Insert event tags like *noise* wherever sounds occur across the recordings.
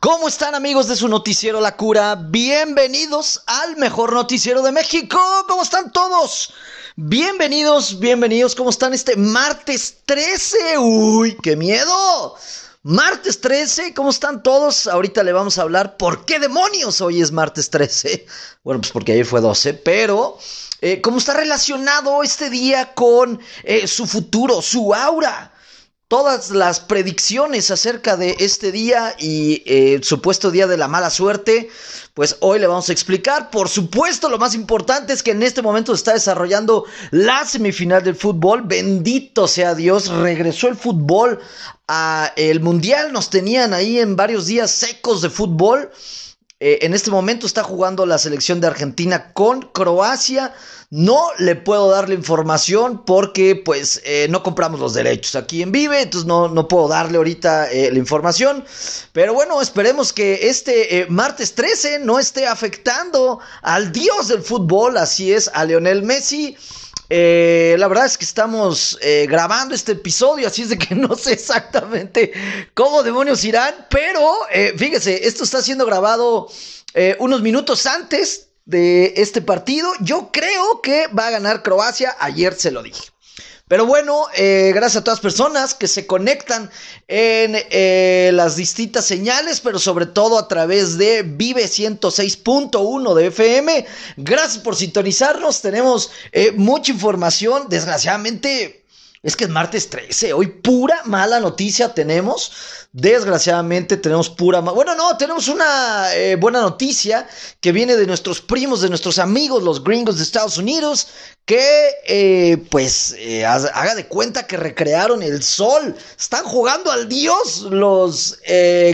¿Cómo están amigos de su noticiero La Cura? Bienvenidos al mejor noticiero de México. ¿Cómo están todos? Bienvenidos, bienvenidos. ¿Cómo están este martes 13? Uy, qué miedo. Martes 13, ¿cómo están todos? Ahorita le vamos a hablar por qué demonios hoy es martes 13. Bueno, pues porque ayer fue 12, pero eh, ¿cómo está relacionado este día con eh, su futuro, su aura? Todas las predicciones acerca de este día y eh, el supuesto día de la mala suerte, pues hoy le vamos a explicar. Por supuesto, lo más importante es que en este momento se está desarrollando la semifinal del fútbol. Bendito sea Dios, regresó el fútbol a el mundial. Nos tenían ahí en varios días secos de fútbol. Eh, en este momento está jugando la selección de Argentina con Croacia. No le puedo dar la información porque pues eh, no compramos los derechos aquí en Vive, entonces no, no puedo darle ahorita eh, la información. Pero bueno, esperemos que este martes 13 no esté afectando al dios del fútbol, así es, a Leonel Messi. Eh, la verdad es que estamos eh, grabando este episodio, así es de que *laughs* no sé exactamente cómo demonios irán, pero eh, fíjese, esto está siendo grabado unos minutos antes de este partido. Yo creo que va a ganar Croacia, ayer se lo dije. Pero bueno, eh, gracias a todas las personas que se conectan en eh, las distintas señales, pero sobre todo a través de Vive 106.1 de FM. Gracias por sintonizarnos. Tenemos eh, mucha información. Desgraciadamente, es que es martes 13, hoy pura mala noticia tenemos. Desgraciadamente tenemos pura... Bueno, no, tenemos una eh, buena noticia que viene de nuestros primos, de nuestros amigos, los gringos de Estados Unidos, que eh, pues eh, haga de cuenta que recrearon el sol. Están jugando al dios los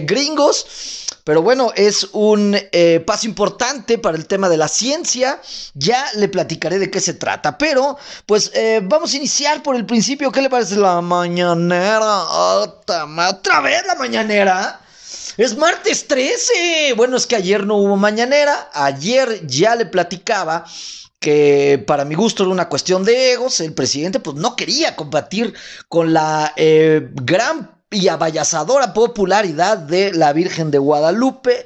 gringos. Pero bueno, es un eh, paso importante para el tema de la ciencia. Ya le platicaré de qué se trata. Pero, pues, eh, vamos a iniciar por el principio. ¿Qué le parece la mañanera? ¿Otra vez la mañanera? Es martes 13. Bueno, es que ayer no hubo mañanera. Ayer ya le platicaba que para mi gusto era una cuestión de egos. El presidente pues no quería combatir con la eh, gran y abayazadora popularidad de la Virgen de Guadalupe.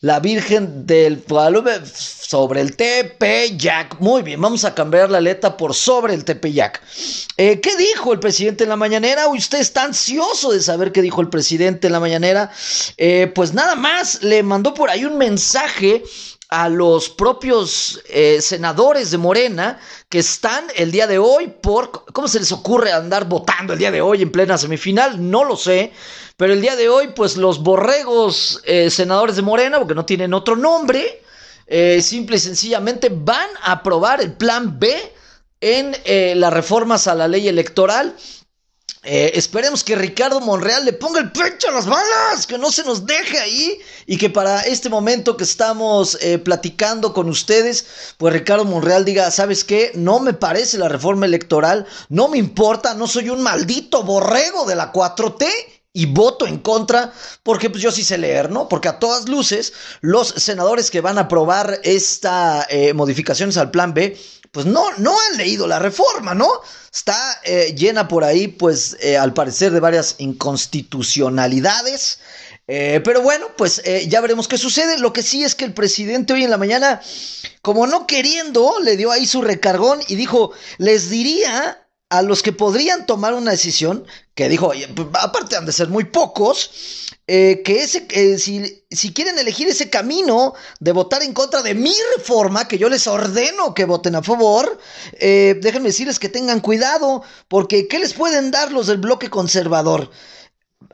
La Virgen del Guadalupe sobre el Tepeyac. Muy bien, vamos a cambiar la letra por sobre el Tepeyac. Eh, ¿Qué dijo el presidente en la mañanera? Usted está ansioso de saber qué dijo el presidente en la mañanera. Eh, pues nada más, le mandó por ahí un mensaje a los propios eh, senadores de Morena que están el día de hoy por... ¿Cómo se les ocurre andar votando el día de hoy en plena semifinal? No lo sé. Pero el día de hoy, pues los borregos eh, senadores de Morena, porque no tienen otro nombre, eh, simple y sencillamente van a aprobar el plan B en las reformas a la ley electoral eh, esperemos que Ricardo Monreal le ponga el pecho a las balas, que no se nos deje ahí y que para este momento que estamos eh, platicando con ustedes, pues Ricardo Monreal diga, ¿sabes qué? No me parece la reforma electoral, no me importa, no soy un maldito borrego de la 4T y voto en contra, porque pues yo sí sé leer, ¿no? Porque a todas luces, los senadores que van a aprobar esta eh, modificaciones al plan B, pues no, no han leído la reforma, ¿no? Está eh, llena por ahí, pues eh, al parecer, de varias inconstitucionalidades. Eh, pero bueno, pues ya veremos qué sucede. Lo que sí es que el presidente hoy en la mañana, como no queriendo, le dio ahí su recargón y dijo, les diría a los que podrían tomar una decisión, que dijo, pues, aparte han de ser muy pocos, eh, que ese, si, si, quieren elegir ese camino de votar en contra de mi reforma, que yo les ordeno que voten a favor, eh, déjenme decirles que tengan cuidado, porque ¿qué les pueden dar los del bloque conservador?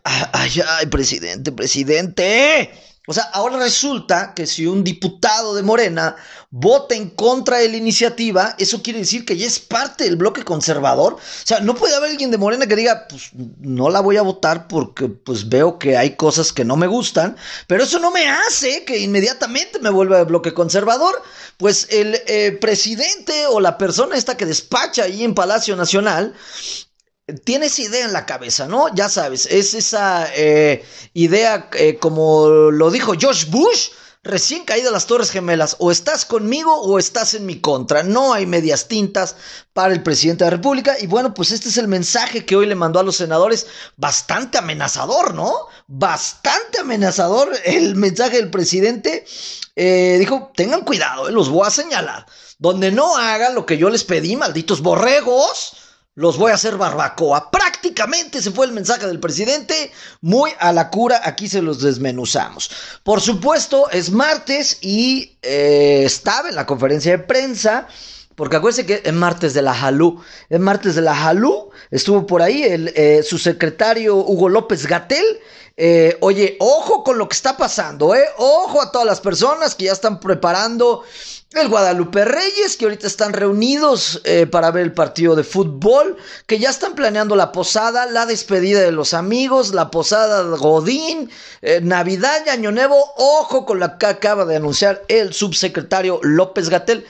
Ay, ay, presidente, presidente. O sea, ahora resulta que si un diputado de Morena vota en contra de la iniciativa, eso quiere decir que ya es parte del bloque conservador. O sea, no puede haber alguien de Morena que diga, pues no la voy a votar porque pues veo que hay cosas que no me gustan, pero eso no me hace que inmediatamente me vuelva de bloque conservador. Pues el eh, presidente o la persona esta que despacha ahí en Palacio Nacional tienes idea en la cabeza, ¿no? Ya sabes, es esa eh, idea, eh, como lo dijo George Bush, recién caídas las Torres Gemelas, o estás conmigo o estás en mi contra. No hay medias tintas para el presidente de la República. Y bueno, pues este es el mensaje que hoy le mandó a los senadores. Bastante amenazador, ¿no? Bastante amenazador el mensaje del presidente. Eh, dijo, tengan cuidado, los voy a señalar. Donde no hagan lo que yo les pedí, malditos borregos los voy a hacer barbacoa. Prácticamente se fue el mensaje del presidente, muy a la cura, aquí se los desmenuzamos. Por supuesto, es martes y eh, estaba en la conferencia de prensa. Porque acuérdense que es martes de la Jalú. Es martes de la Jalú. Estuvo por ahí el, eh, su secretario Hugo López Gatel. Eh, oye, ojo con lo que está pasando, ¿eh? Ojo a todas las personas que ya están preparando el Guadalupe Reyes, que ahorita están reunidos eh, para ver el partido de fútbol, que ya están planeando la posada, la despedida de los amigos, la posada de Godín, eh, Navidad y Año Nuevo. Ojo con la que acaba de anunciar el subsecretario López Gatel.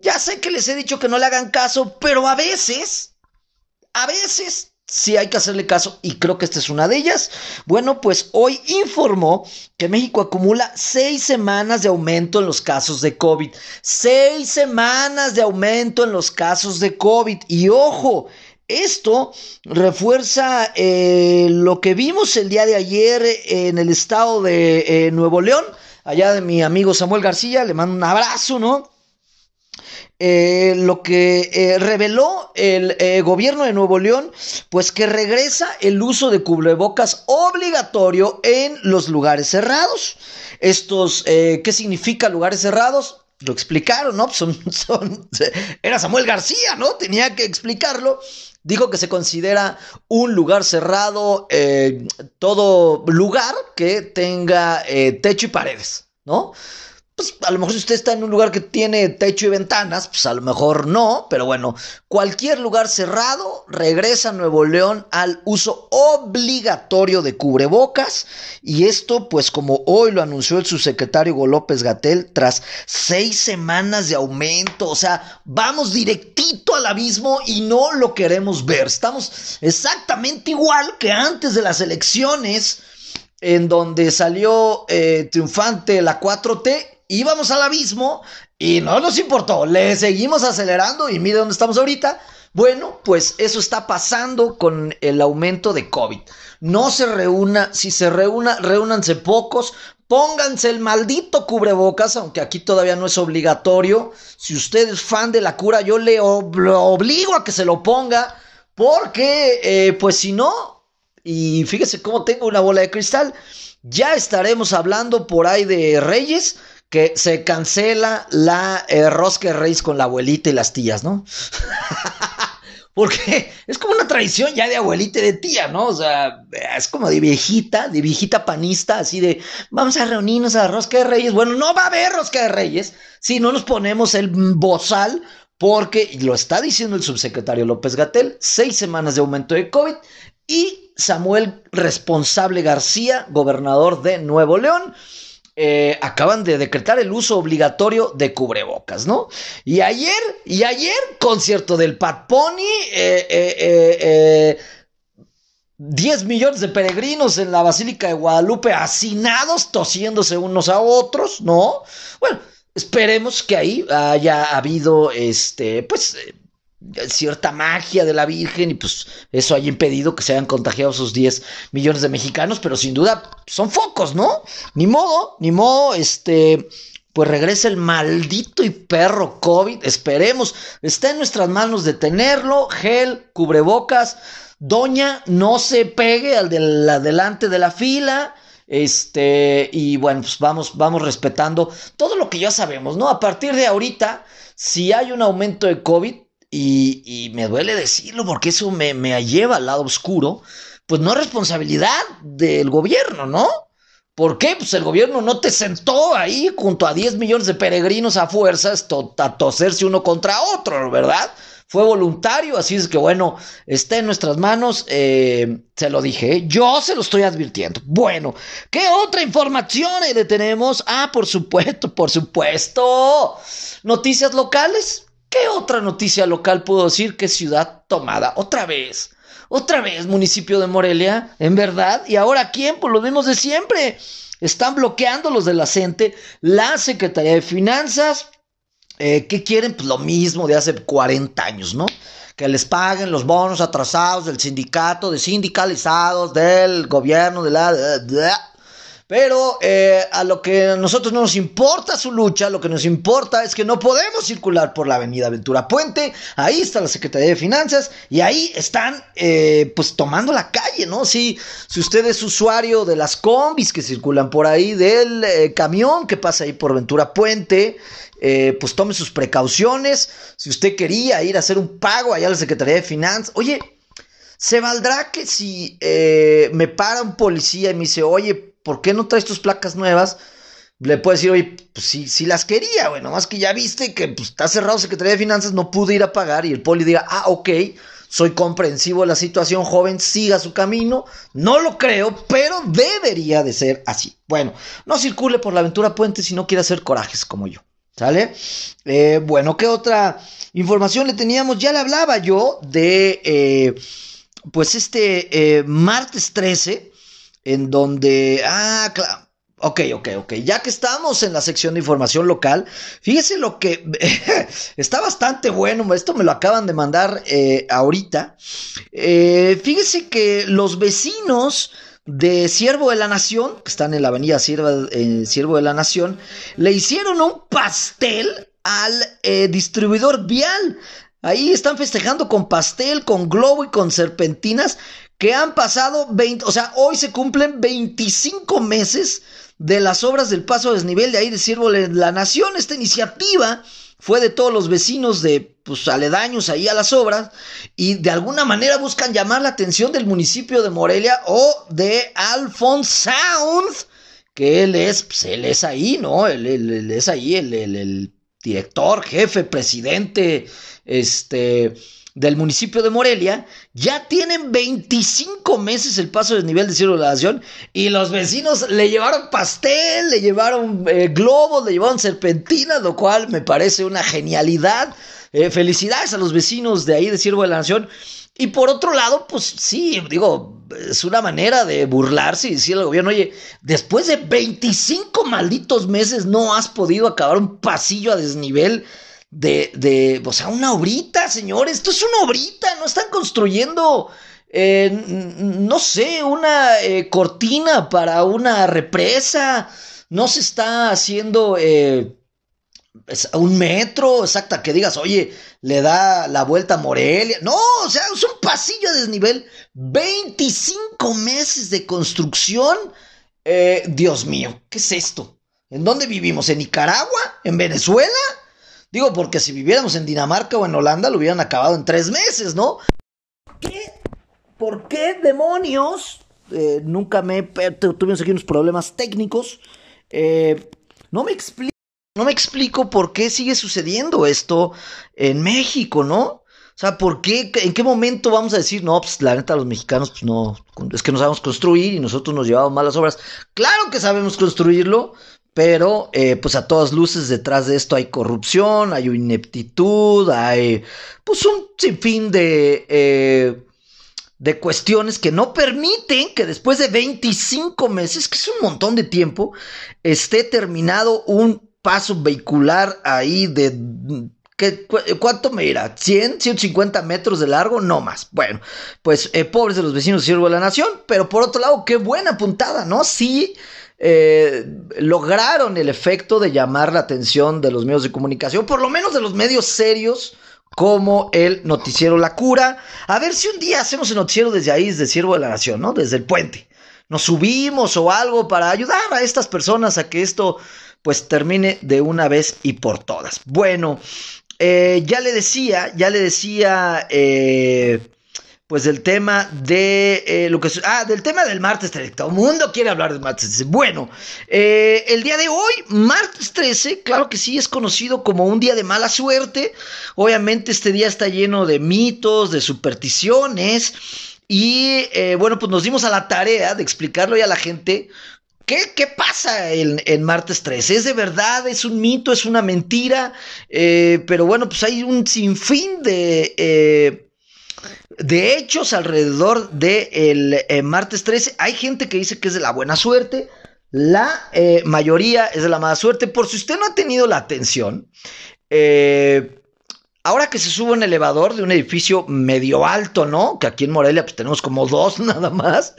Ya sé que les he dicho que no le hagan caso, pero a veces, a veces sí hay que hacerle caso y creo que esta es una de ellas. Bueno, pues hoy informó que México acumula seis semanas de aumento en los casos de COVID. Seis semanas de aumento en los casos de COVID. Y ojo, esto refuerza eh, lo que vimos el día de ayer en el estado de eh, Nuevo León, allá de mi amigo Samuel García, le mando un abrazo, ¿no? Eh, lo que eh, reveló el eh, gobierno de Nuevo León, pues que regresa el uso de cubrebocas obligatorio en los lugares cerrados. Estos, ¿qué significa lugares cerrados? Lo explicaron, ¿no? *laughs* Era Samuel García, ¿no? Tenía que explicarlo. Dijo que se considera un lugar cerrado, todo lugar que tenga techo y paredes, ¿no? Pues a lo mejor si usted está en un lugar que tiene techo y ventanas, pues a lo mejor no, pero bueno, cualquier lugar cerrado regresa Nuevo León al uso obligatorio de cubrebocas. Y esto pues como hoy lo anunció el subsecretario Hugo López Gatel tras seis semanas de aumento, o sea, vamos directito al abismo y no lo queremos ver, estamos exactamente igual que antes de las elecciones en donde salió eh, triunfante la 4T íbamos al abismo y no nos importó, le seguimos acelerando y mire dónde estamos ahorita. Bueno, pues eso está pasando con el aumento de COVID. No se reúna, si se reúna, reúnanse pocos, pónganse el maldito cubrebocas, aunque aquí todavía no es obligatorio. Si usted es fan de la cura, yo le obligo a que se lo ponga, porque eh, pues si no, y fíjese cómo tengo una bola de cristal, ya estaremos hablando por ahí de Reyes que se cancela la eh, rosca de reyes con la abuelita y las tías, ¿no? *laughs* Porque es como una tradición ya de abuelita y de tía, ¿no? O sea, es como de viejita, de viejita panista, así de, vamos a reunirnos a la rosca de reyes. Bueno, no va a haber rosca de reyes si no nos ponemos el bozal, porque lo está diciendo el subsecretario López Gatel, seis semanas de aumento de COVID y Samuel Responsable García, gobernador de Nuevo León eh, acaban de decretar el uso obligatorio de cubrebocas, ¿no? Y ayer, y ayer, concierto del Pat Pony, eh, eh, 10 millones de peregrinos en la Basílica de Guadalupe hacinados, tosiéndose unos a otros, ¿no? Bueno, esperemos que ahí haya habido, este, pues, cierta magia de la Virgen y pues eso haya impedido que se hayan contagiado esos 10 millones de mexicanos, pero sin duda son focos, ¿no? Ni modo, ni modo, este, pues regresa el maldito y perro COVID, esperemos, está en nuestras manos detenerlo, gel, cubrebocas, doña, no se pegue al de delante de la fila, este, y bueno, pues vamos, vamos respetando todo lo que ya sabemos, ¿no? A partir de ahorita, si hay un aumento de COVID, y, me duele decirlo porque eso me, lleva al lado oscuro, pues no es responsabilidad del gobierno, ¿no? ¿Por qué? Pues el gobierno no te sentó ahí junto a 10 millones de peregrinos a fuerzas a toserse uno contra otro, ¿verdad? Fue voluntario, así es que bueno, está en nuestras manos, eh, se lo dije, ¿eh? yo se lo estoy advirtiendo. Bueno, ¿qué otra información le tenemos? Ah, por supuesto, por supuesto. Noticias locales. ¿Qué otra noticia local puedo decir que ciudad tomada? Otra vez. Otra vez, municipio de Morelia, en verdad. Y ahora quién, pues lo mismos de siempre. están bloqueando los de la CENTE, la Secretaría de Finanzas, eh, ¿qué quieren? Pues lo mismo de hace 40 años, ¿no? Que les paguen los bonos atrasados del sindicato, de sindicalizados, del gobierno, de la... Pero eh, a lo que a nosotros no nos importa su lucha, lo que nos importa es que no podemos circular por la avenida Ventura Puente. Ahí está la Secretaría de Finanzas y ahí están eh, pues tomando la calle, ¿no? Si, si usted es usuario de las combis que circulan por ahí, del eh, camión que pasa ahí por Ventura Puente, pues tome sus precauciones. Si usted quería ir a hacer un pago allá a la Secretaría de Finanzas, oye, ¿se valdrá que si me para un policía y me dice, oye, ¿por qué no traes tus placas nuevas? Le puedo decir, oye, pues sí, sí las quería, güey, nomás que ya viste que pues, está cerrado Secretaría de Finanzas, no pude ir a pagar y el poli diga, ah, ok, soy comprensivo de la situación, joven, siga su camino. No lo creo, pero debería de ser así. Bueno, no circule por la aventura puente si no quiere hacer corajes como yo. ¿Sale? Eh, bueno, ¿qué otra información le teníamos? Ya le hablaba yo de, eh, pues este eh, martes 13 en donde, ah, claro. Ok, ok, ok. Ya que estamos en la sección de información local, fíjese lo que *laughs* está bastante bueno. Esto me lo acaban de mandar eh, ahorita. Eh, fíjese que los vecinos de Siervo de la Nación, que están en la avenida Siervo, eh, Siervo de la Nación, le hicieron un pastel al distribuidor vial. Ahí están festejando con pastel, con globo y con serpentinas que han pasado 20, o sea, hoy se cumplen 25 meses de las obras del paso a desnivel de ahí de la Nación. Esta iniciativa fue de todos los vecinos de pues, aledaños ahí a las obras y de alguna manera buscan llamar la atención del municipio de Morelia o de Alphonse Sound, que él es, pues, él es ahí, ¿no? Él, es ahí el, el director, jefe, presidente, este del municipio de Morelia, ya tienen 25 meses el paso del nivel de cielo de la nación y los vecinos le llevaron pastel, le llevaron eh, globos, le llevaron serpentinas, lo cual me parece una genialidad. Eh, felicidades a los vecinos de ahí de Siervo de la Nación. Y por otro lado, pues sí, digo, es una manera de burlarse y decirle al gobierno, oye, después de 25 malditos meses no has podido acabar un pasillo a desnivel de, de, o sea, una obrita, señores, esto es una obrita, no están construyendo, eh, no sé, una eh, cortina para una represa, no se está haciendo eh, un metro, exacta, que digas, oye, le da la vuelta a Morelia, no, o sea, es un pasillo a desnivel, 25 meses de construcción, Dios mío, ¿qué es esto? ¿En dónde vivimos? ¿En Nicaragua? ¿En Venezuela? Digo, porque si viviéramos en Dinamarca o en Holanda lo hubieran acabado en tres meses, ¿no? ¿Qué? ¿Por qué demonios? Eh, nunca me... Tuvimos aquí unos problemas técnicos. Eh, no me explico. No me explico por qué sigue sucediendo esto en México, ¿no? O sea, ¿por qué? ¿En qué momento vamos a decir, no, pues la neta, los mexicanos, pues no, es que no sabemos construir y nosotros nos llevamos malas obras? Claro que sabemos construirlo, pero eh, pues a todas luces detrás de esto hay corrupción, hay ineptitud, hay pues un sinfín de, eh, de cuestiones que no permiten que después de 25 meses, que es un montón de tiempo, esté terminado un paso vehicular ahí de ¿Qué, ¿Cuánto me irá? ¿100, 150 metros de largo? No más. Bueno, pues eh, pobres de los vecinos siervo de la nación, pero por otro lado, qué buena puntada, ¿no? Sí, eh, lograron el efecto de llamar la atención de los medios de comunicación, por lo menos de los medios serios como el noticiero La Cura. A ver si un día hacemos el noticiero desde ahí, desde Siervo de la Nación, ¿no? Desde el puente. Nos subimos o algo para ayudar a estas personas a que esto pues termine de una vez y por todas. Bueno, eh, ya le decía, ya le decía eh, pues del tema de eh, lo que ah del tema del martes 13 todo el mundo quiere hablar del martes 13 bueno eh, el día de hoy martes 13 claro que sí es conocido como un día de mala suerte obviamente este día está lleno de mitos de supersticiones y eh, bueno pues nos dimos a la tarea de explicarlo a la gente ¿Qué, ¿Qué, pasa en, en, martes 13? ¿Es de verdad? ¿Es un mito? ¿Es una mentira? pero bueno, pues hay un sinfín de de hechos alrededor del de eh, martes 13. Hay gente que dice que es de la buena suerte. La eh, mayoría es de la mala suerte. Por si usted no ha tenido la atención, eh, ahora que se sube un elevador de un edificio medio alto, ¿no? Que aquí en Morelia pues tenemos como dos *laughs* nada más.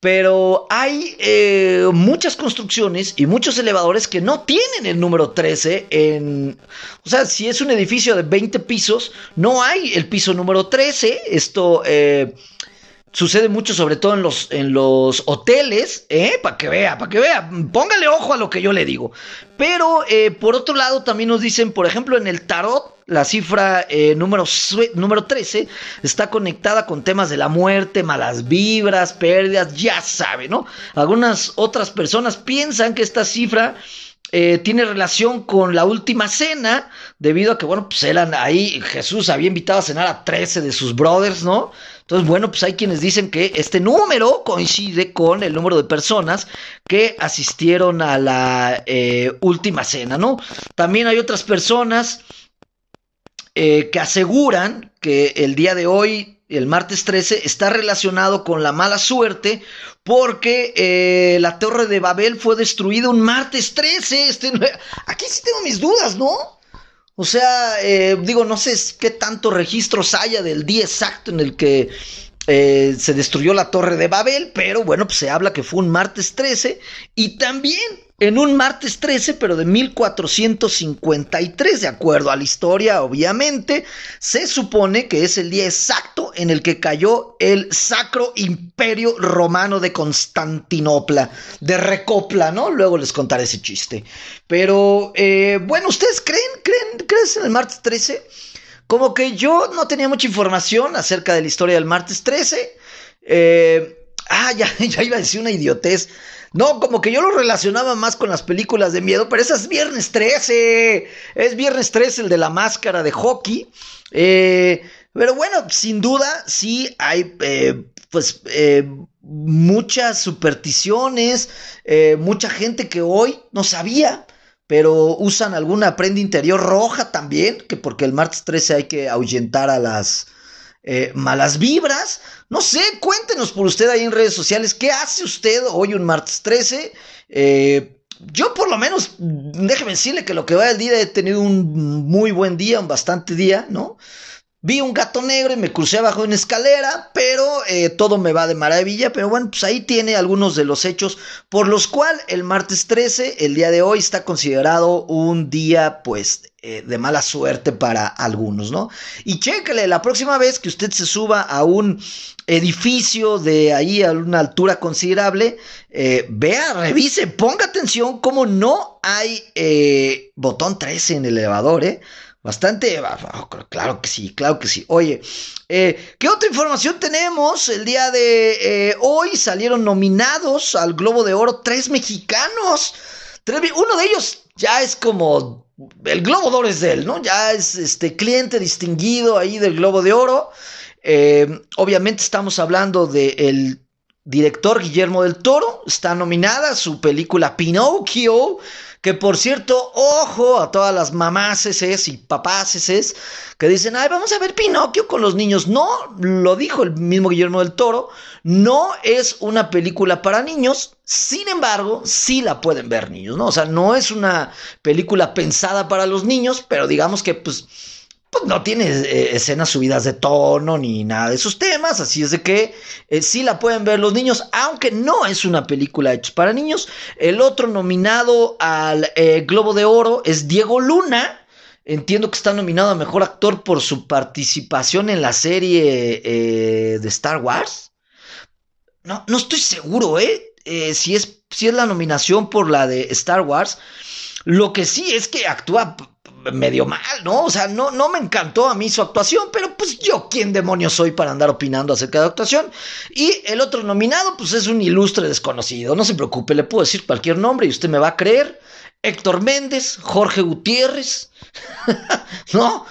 Pero hay eh, muchas construcciones y muchos elevadores que no tienen el número 13 en... O sea, si es un edificio de 20 pisos, no hay el piso número 13. Esto... Eh, sucede mucho, sobre todo en los, en los hoteles, ¿eh? Para que vea, para que vea, póngale ojo a lo que yo le digo. Pero eh, por otro lado, también nos dicen, por ejemplo, en el tarot, la cifra eh, número, número 13 está conectada con temas de la muerte, malas vibras, pérdidas, ya sabe, ¿no? Algunas otras personas piensan que esta cifra eh, tiene relación con la última cena, debido a que, bueno, pues eran ahí, Jesús había invitado a cenar a 13 de sus brothers, ¿no? Entonces, bueno, pues hay quienes dicen que este número coincide con el número de personas que asistieron a la eh, última cena, ¿no? También hay otras personas eh, que aseguran que el día de hoy, el martes 13, está relacionado con la mala suerte porque eh, la torre de Babel fue destruida un martes 13. Este, *laughs* aquí sí tengo mis dudas, ¿no? O sea, eh, digo, no sé qué tanto registros haya del día exacto en el que eh, se destruyó la torre de Babel, pero bueno, pues se habla que fue un martes 13 y también en un martes 13, pero de 1453, de acuerdo a la historia, obviamente, se supone que es el día exacto en el que cayó el Sacro Imperio Romano de Constantinopla, de Recopla, ¿no? Luego les contaré ese chiste. Pero, eh, bueno, ¿ustedes creen, creen, creen en el martes 13? Como que yo no tenía mucha información acerca de la historia del martes 13. Eh, ah, ya, *laughs* ya iba a decir una idiotez. No, como que yo lo relacionaba más con las películas de miedo, pero esa es Viernes 13. Es Viernes 13 el de la máscara de hockey. Eh, pero bueno, sin duda sí hay eh, pues eh, muchas supersticiones, mucha gente que hoy no sabía, pero usan alguna prenda interior roja también, que porque el martes 13 hay que ahuyentar a las malas vibras. No sé, cuéntenos por usted ahí en redes sociales, ¿qué hace usted hoy un martes 13? Eh, yo por lo menos, déjeme decirle que lo que va del día he tenido un muy buen día, un bastante día, ¿no? Vi un gato negro y me crucé abajo de una escalera, pero eh, todo me va de maravilla. Pero bueno, pues ahí tiene algunos de los hechos por los cuales el martes 13, el día de hoy, está considerado un día, pues, eh, de mala suerte para algunos, ¿no? Y chéquele, la próxima vez que usted se suba a un edificio de ahí a una altura considerable, eh, vea, revise, ponga atención cómo no hay botón 13 en el elevador, ¿eh? Bastante, claro que sí, claro que sí. Oye, eh, ¿qué otra información tenemos? El día de eh, hoy salieron nominados al Globo de Oro tres mexicanos. uno de ellos ya es como el Globo de Oro es de él, ¿no? Ya es este cliente distinguido ahí del Globo de Oro. Eh, obviamente estamos hablando del director Guillermo del Toro. Está nominada su película Pinocchio. Que por cierto, ojo a todas las mamás y papás que dicen, ay, vamos a ver Pinocchio con los niños. No, lo dijo el mismo Guillermo del Toro, no es una película para niños, sin embargo, sí la pueden ver niños, ¿no? O sea, no es una película pensada para los niños, pero digamos que pues pues no tiene eh, escenas subidas de tono ni nada de esos temas, así es de que eh, sí la pueden ver los niños, aunque no es una película hecha para niños. El otro nominado al eh, Globo de Oro es Diego Luna. Entiendo que está nominado a Mejor Actor por su participación en la serie de Star Wars. No, no estoy seguro, ¿eh? si, es, si es la nominación por la de Star Wars. Lo que sí es que actúa medio mal, ¿no? O sea, no, no me encantó a mí su actuación, pero pues yo, ¿quién demonios soy para andar opinando acerca de actuación? Y el otro nominado, pues es un ilustre desconocido, no se preocupe, le puedo decir cualquier nombre y usted me va a creer. Héctor Méndez, Jorge Gutiérrez, *laughs* ¿no?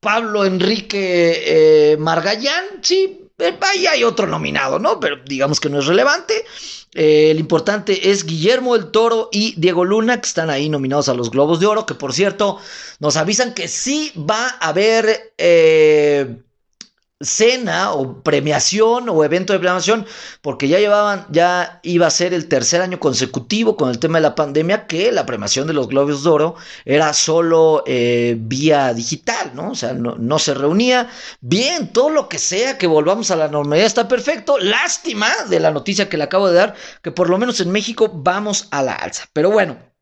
Pablo Enrique eh, Margallán, sí, ahí hay otro nominado, ¿no? Pero digamos que no es relevante. Eh, el importante es Guillermo el Toro y Diego Luna, que están ahí nominados a los Globos de Oro, que por cierto nos avisan que sí va a haber... Eh, cena o premiación o evento de premiación, porque ya llevaban, ya iba a ser el tercer año consecutivo con el tema de la pandemia, que la premiación de los Globos de Oro era solo eh, vía digital, ¿no? O sea, no, no, se reunía. Bien, todo lo que sea, que volvamos a la normalidad está perfecto. Lástima de la noticia que le acabo de dar, que por lo menos en México vamos a la alza. Pero bueno.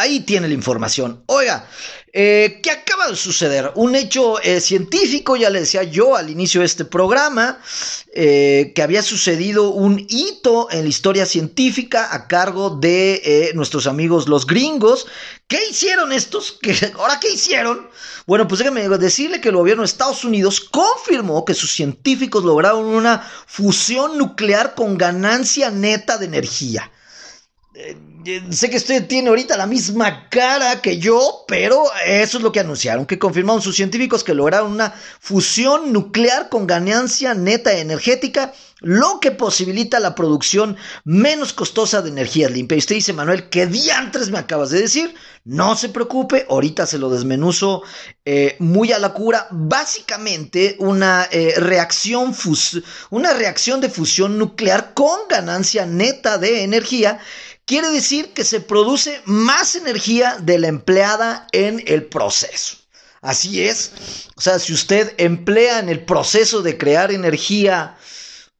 Ahí tiene la información. Oiga, eh, ¿qué acaba de suceder? Un hecho eh, científico, ya le decía yo al inicio de este programa, eh, que había sucedido un hito en la historia científica a cargo de nuestros amigos los gringos. ¿Qué hicieron estos? *laughs* ¿Qué, ¿Ahora qué hicieron? Bueno, pues déjame decirle que el gobierno de Estados Unidos confirmó que sus científicos lograron una fusión nuclear con ganancia neta de energía sé que usted tiene ahorita la misma cara que yo, pero eso es lo que anunciaron, que confirmaron sus científicos que lograron una fusión nuclear con ganancia neta energética, lo que posibilita la producción menos costosa de energía limpia. Y usted dice, Manuel, ¿qué diantres me acabas de decir? No se preocupe, ahorita se lo desmenuzo eh, muy a la cura. Básicamente, una, eh, reacción una reacción de fusión nuclear con ganancia neta de energía quiere decir que se produce más energía de la empleada en el proceso. Así es. O sea, si usted emplea en el proceso de crear energía,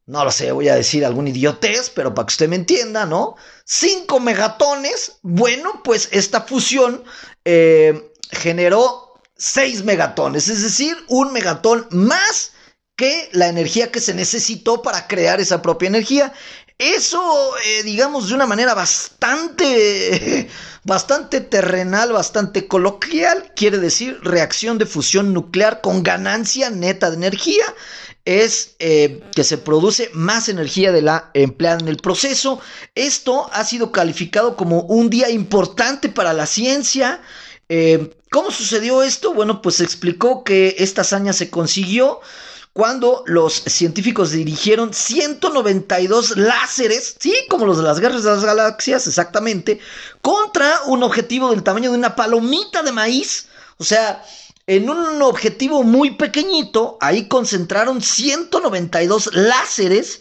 no lo sé, voy a decir algún idiotez, pero para que usted me entienda, ¿no? 5 megatones, bueno, pues esta fusión eh, generó 6 megatones, es decir, un megatón más que la energía que se necesitó para crear esa propia energía. Eso, eh, digamos, de una manera bastante, *laughs* bastante terrenal, bastante coloquial, quiere decir reacción de fusión nuclear con ganancia neta de energía. Es eh, que se produce más energía de la empleada en el proceso. Esto ha sido calificado como un día importante para la ciencia. Eh, ¿Cómo sucedió esto? Bueno, pues se explicó que esta hazaña se consiguió cuando los científicos dirigieron 192 láseres, sí, como los de las guerras de las galaxias, exactamente, contra un objetivo del tamaño de una palomita de maíz. O sea, en un objetivo muy pequeñito, ahí concentraron 192 láseres,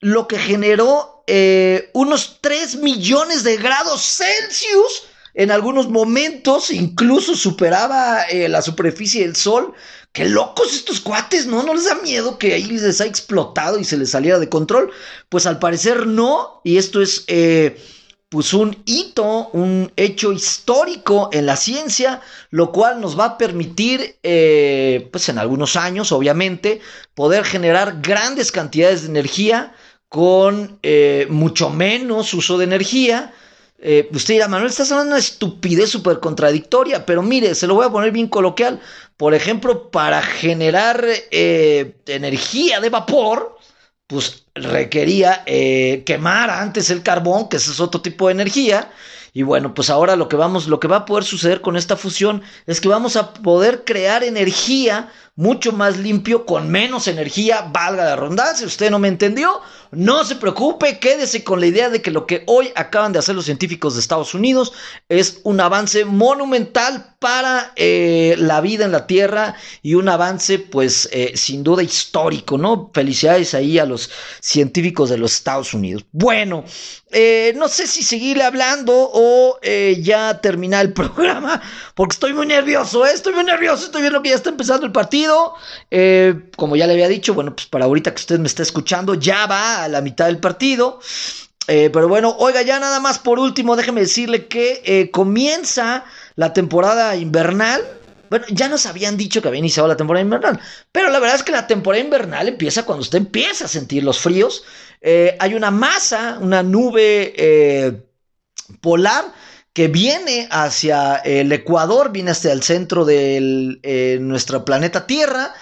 lo que generó eh, unos 3 millones de grados Celsius. En algunos momentos incluso superaba eh, la superficie del Sol Qué locos estos cuates, ¿no? ¿No les da miedo que ahí les ha explotado y se les saliera de control? Pues al parecer no, y esto es eh, pues un hito, un hecho histórico en la ciencia, lo cual nos va a permitir, eh, pues en algunos años, obviamente, poder generar grandes cantidades de energía con eh, mucho menos uso de energía eh, usted dirá, Manuel, estás hablando de una estupidez súper contradictoria, pero mire, se lo voy a poner bien coloquial. Por ejemplo, para generar eh, energía de vapor, pues requería eh, quemar antes el carbón, que ese es otro tipo de energía. Y bueno, pues ahora lo que vamos, lo que va a poder suceder con esta fusión es que vamos a poder crear energía mucho más limpio, con menos energía, valga la redundancia. Usted no me entendió, no se preocupe, quédese con la idea de que lo que hoy acaban de hacer los científicos de Estados Unidos es un avance monumental para eh, la vida en la Tierra y un avance, pues, eh, sin duda histórico, ¿no? Felicidades ahí a los científicos de los Estados Unidos. Bueno, eh, no sé si seguirle hablando o ya terminar el *laughs* programa, porque estoy muy nervioso, estoy muy nervioso, estoy viendo que ya está empezando el partido. Eh, como ya le había dicho, bueno, pues para ahorita que usted me está escuchando, ya va a la mitad del partido. Eh, pero bueno, oiga, ya nada más por último, déjeme decirle que eh, comienza la temporada invernal. Bueno, ya nos habían dicho que había iniciado la temporada invernal, pero la verdad es que la temporada invernal empieza cuando usted empieza a sentir los fríos. hay una masa, una nube polar que viene hacia el Ecuador, viene hacia el centro de eh, nuestro planeta Tierra.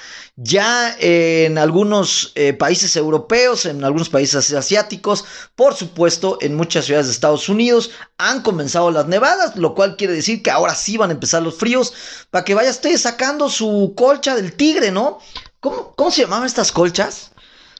Ya en algunos eh, países europeos, en algunos países asiáticos, por supuesto en muchas ciudades de Estados Unidos han comenzado las nevadas, lo cual quiere decir que ahora sí van a empezar los fríos, para que vaya usted sacando su colcha del tigre, ¿no? ¿Cómo, cómo se llamaban estas colchas?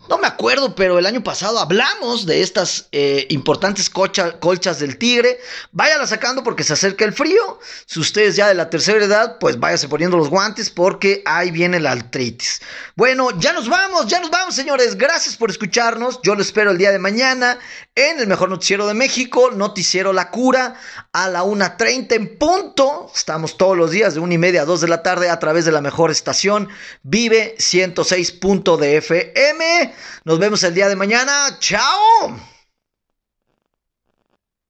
No me acuerdo, pero el año pasado hablamos de estas eh, importantes colchas del tigre. Váyala sacando porque se acerca el frío. Si ustedes ya de la tercera edad, pues váyase poniendo los guantes porque ahí viene la artritis. Bueno, ya nos vamos, ya nos vamos, señores. Gracias por escucharnos. Yo lo espero el día de mañana en el mejor noticiero de México, Noticiero La Cura, a la 1.30 en punto. Estamos todos los días de 1 y media a 2 de la tarde a través de la mejor estación, Vive 106. FM. Nos vemos el día de mañana. ¡Chao!